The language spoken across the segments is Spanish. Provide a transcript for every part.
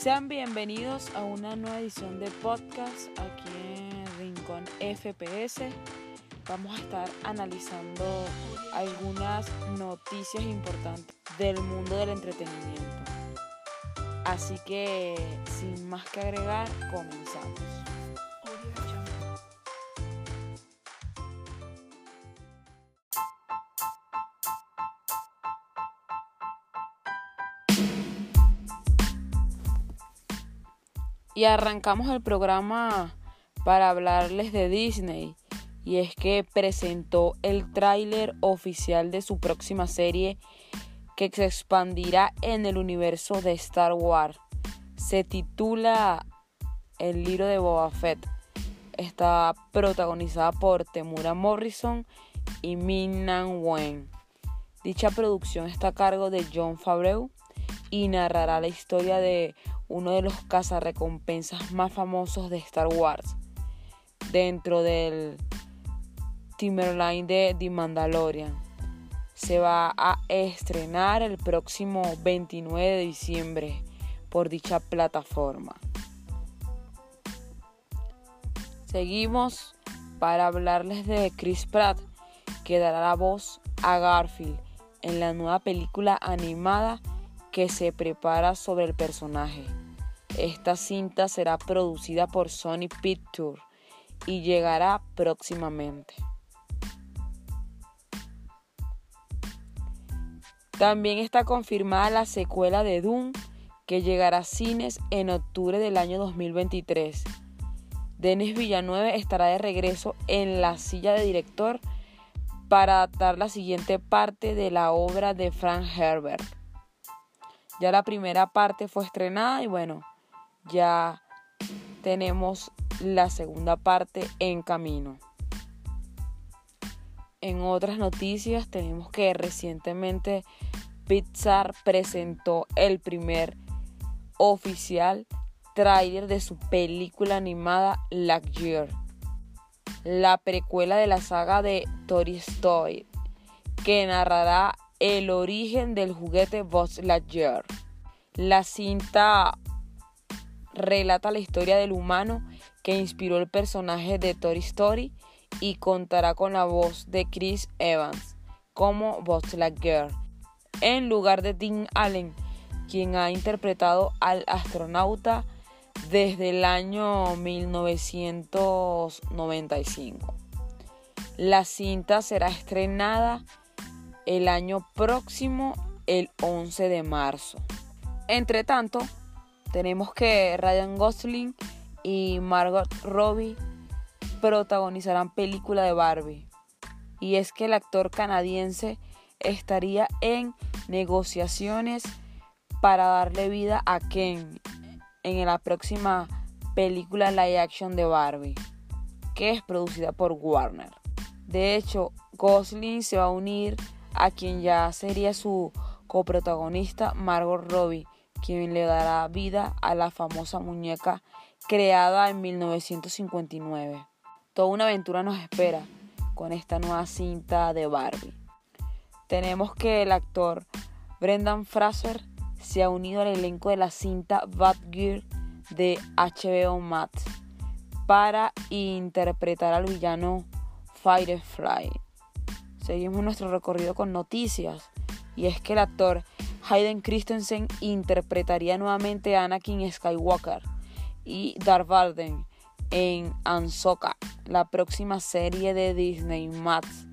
Sean bienvenidos a una nueva edición de podcast aquí en Rincón FPS. Vamos a estar analizando algunas noticias importantes del mundo del entretenimiento. Así que, sin más que agregar, comenzamos. Y arrancamos el programa para hablarles de Disney. Y es que presentó el tráiler oficial de su próxima serie que se expandirá en el universo de Star Wars. Se titula El libro de Boba Fett. Está protagonizada por Temura Morrison y Min Nan Wen. Dicha producción está a cargo de John Favreau y narrará la historia de uno de los cazarrecompensas más famosos de Star Wars, dentro del Timberline de The Mandalorian. Se va a estrenar el próximo 29 de diciembre por dicha plataforma. Seguimos para hablarles de Chris Pratt, que dará la voz a Garfield en la nueva película animada que se prepara sobre el personaje. Esta cinta será producida por Sony Pictures y llegará próximamente. También está confirmada la secuela de Doom que llegará a cines en octubre del año 2023. Denis Villanueve estará de regreso en la silla de director para adaptar la siguiente parte de la obra de Frank Herbert. Ya la primera parte fue estrenada y bueno, ya tenemos la segunda parte en camino. En otras noticias tenemos que recientemente Pixar presentó el primer oficial trailer de su película animada Lightyear, la precuela de la saga de Toy Story, que narrará el origen del juguete Buzz Lightyear. La cinta relata la historia del humano que inspiró el personaje de Toy Story y contará con la voz de Chris Evans como Buzz Lightyear, en lugar de Tim Allen, quien ha interpretado al astronauta desde el año 1995. La cinta será estrenada el año próximo, el 11 de marzo. Entre tanto, tenemos que Ryan Gosling y Margot Robbie protagonizarán película de Barbie. Y es que el actor canadiense estaría en negociaciones para darle vida a Ken en la próxima película live action de Barbie, que es producida por Warner. De hecho, Gosling se va a unir a quien ya sería su coprotagonista Margot Robbie quien le dará vida a la famosa muñeca creada en 1959. Toda una aventura nos espera con esta nueva cinta de Barbie. Tenemos que el actor Brendan Fraser se ha unido al elenco de la cinta Gear de HBO Max para interpretar al villano Firefly. Seguimos nuestro recorrido con noticias y es que el actor Hayden Christensen interpretaría nuevamente a Anakin Skywalker y Darth Vader en Ahsoka, la próxima serie de Disney Max,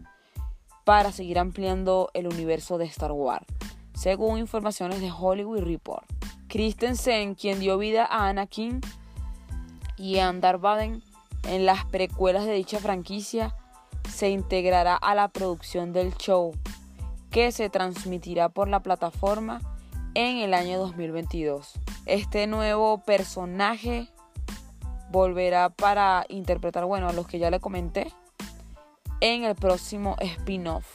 para seguir ampliando el universo de Star Wars, según informaciones de Hollywood Report. Christensen, quien dio vida a Anakin y a Darth Vader en las precuelas de dicha franquicia, se integrará a la producción del show que se transmitirá por la plataforma en el año 2022. Este nuevo personaje volverá para interpretar, bueno, a los que ya le comenté, en el próximo spin-off.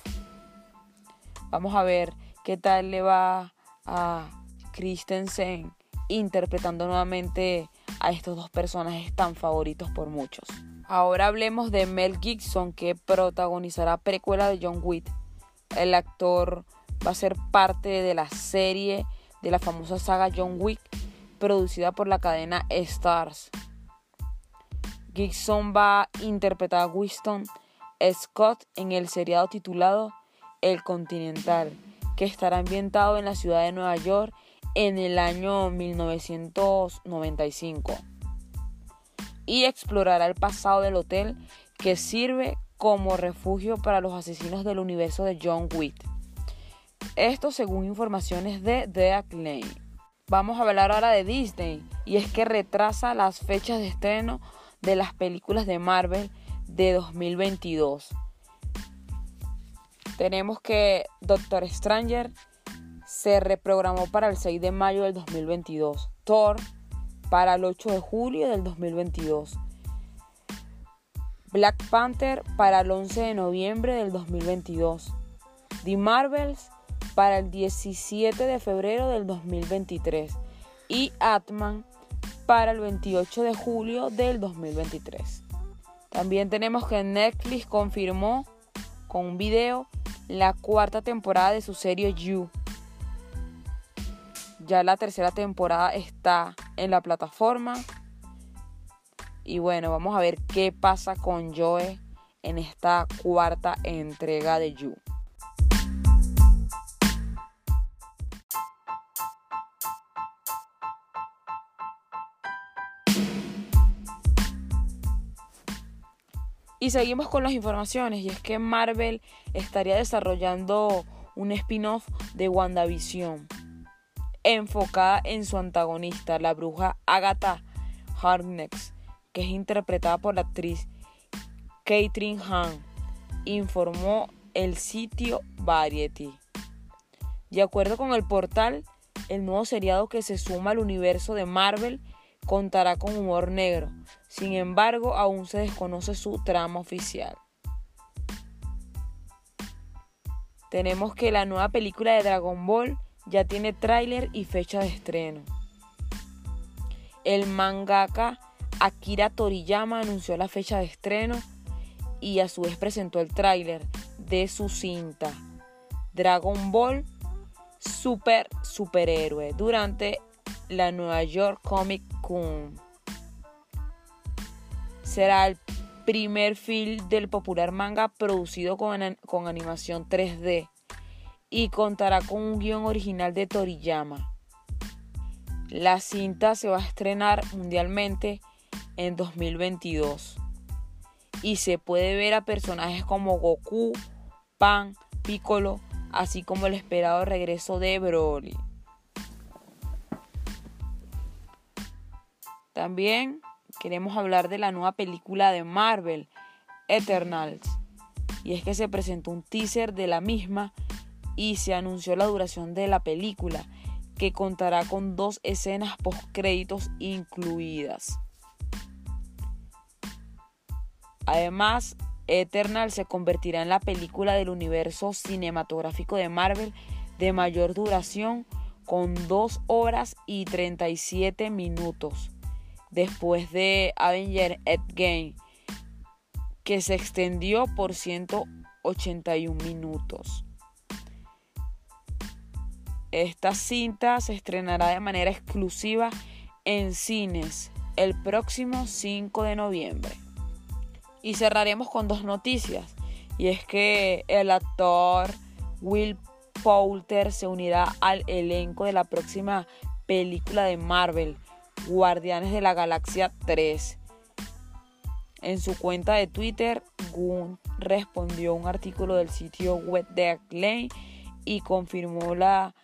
Vamos a ver qué tal le va a Christensen interpretando nuevamente a estos dos personajes tan favoritos por muchos. Ahora hablemos de Mel Gibson que protagonizará precuela de John Wick el actor va a ser parte de la serie de la famosa saga John Wick, producida por la cadena Stars. Gibson va a interpretar a Winston Scott en el seriado titulado El Continental, que estará ambientado en la ciudad de Nueva York en el año 1995 y explorará el pasado del hotel que sirve como refugio para los asesinos del universo de John Wick. Esto según informaciones de The Acclaim. Vamos a hablar ahora de Disney y es que retrasa las fechas de estreno de las películas de Marvel de 2022. Tenemos que Doctor Stranger se reprogramó para el 6 de mayo del 2022. Thor para el 8 de julio del 2022. Black Panther para el 11 de noviembre del 2022. The Marvels para el 17 de febrero del 2023. Y Atman para el 28 de julio del 2023. También tenemos que Netflix confirmó con un video la cuarta temporada de su serie You. Ya la tercera temporada está en la plataforma. Y bueno, vamos a ver qué pasa con Joe en esta cuarta entrega de You. Y seguimos con las informaciones y es que Marvel estaría desarrollando un spin-off de WandaVision enfocada en su antagonista, la bruja Agatha Harkness, que es interpretada por la actriz Catherine Hahn, informó el sitio Variety. De acuerdo con el portal, el nuevo seriado que se suma al universo de Marvel contará con humor negro. Sin embargo, aún se desconoce su trama oficial. Tenemos que la nueva película de Dragon Ball ya tiene tráiler y fecha de estreno. El mangaka Akira Toriyama anunció la fecha de estreno y a su vez presentó el tráiler de su cinta Dragon Ball Super Superhéroe durante la Nueva York Comic Con. Será el primer film del popular manga producido con, con animación 3D y contará con un guion original de Toriyama. La cinta se va a estrenar mundialmente en 2022 y se puede ver a personajes como Goku, Pan, Piccolo, así como el esperado regreso de Broly. También queremos hablar de la nueva película de Marvel, Eternals. Y es que se presentó un teaser de la misma y se anunció la duración de la película, que contará con dos escenas post-créditos incluidas. Además, Eternal se convertirá en la película del universo cinematográfico de Marvel de mayor duración con 2 horas y 37 minutos después de Avenger Endgame que se extendió por 181 minutos. Esta cinta se estrenará de manera exclusiva en cines el próximo 5 de noviembre. Y cerraremos con dos noticias. Y es que el actor Will Poulter se unirá al elenco de la próxima película de Marvel, Guardianes de la Galaxia 3. En su cuenta de Twitter, Gunn respondió un artículo del sitio web de Acclaim y confirmó la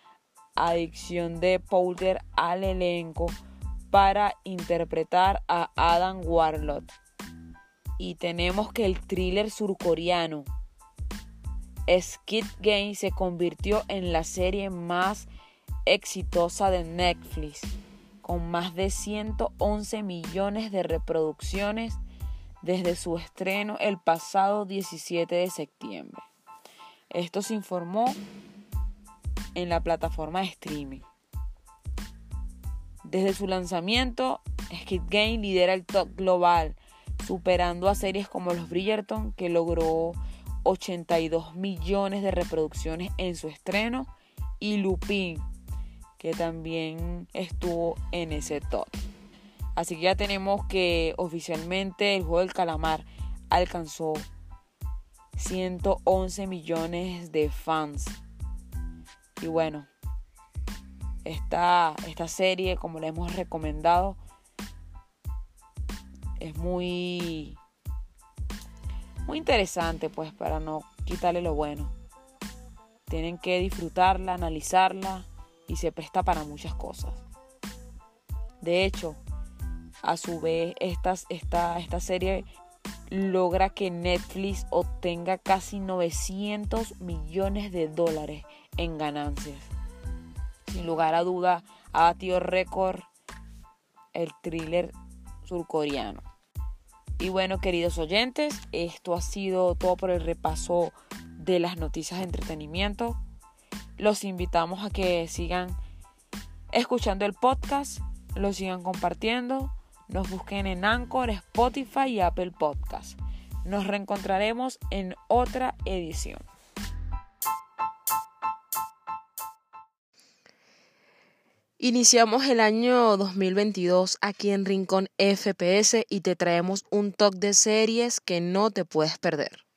adicción de Poulter al elenco para interpretar a Adam Warlock. Y tenemos que el thriller surcoreano Skid Game se convirtió en la serie más exitosa de Netflix, con más de 111 millones de reproducciones desde su estreno el pasado 17 de septiembre. Esto se informó en la plataforma de streaming. Desde su lanzamiento, Skid Game lidera el top global, superando a series como Los Bridgerton, que logró 82 millones de reproducciones en su estreno, y Lupin, que también estuvo en ese top. Así que ya tenemos que oficialmente el juego del calamar alcanzó 111 millones de fans. Y bueno, esta, esta serie, como la hemos recomendado, es muy, muy interesante, pues, para no quitarle lo bueno. Tienen que disfrutarla, analizarla y se presta para muchas cosas. De hecho, a su vez, esta, esta serie logra que Netflix obtenga casi 900 millones de dólares en ganancias. Sin lugar a duda, ha batido récord el thriller surcoreano. Y bueno, queridos oyentes, esto ha sido todo por el repaso de las noticias de entretenimiento. Los invitamos a que sigan escuchando el podcast, lo sigan compartiendo nos busquen en Anchor, Spotify y Apple Podcast. Nos reencontraremos en otra edición. Iniciamos el año 2022 aquí en Rincón FPS y te traemos un talk de series que no te puedes perder.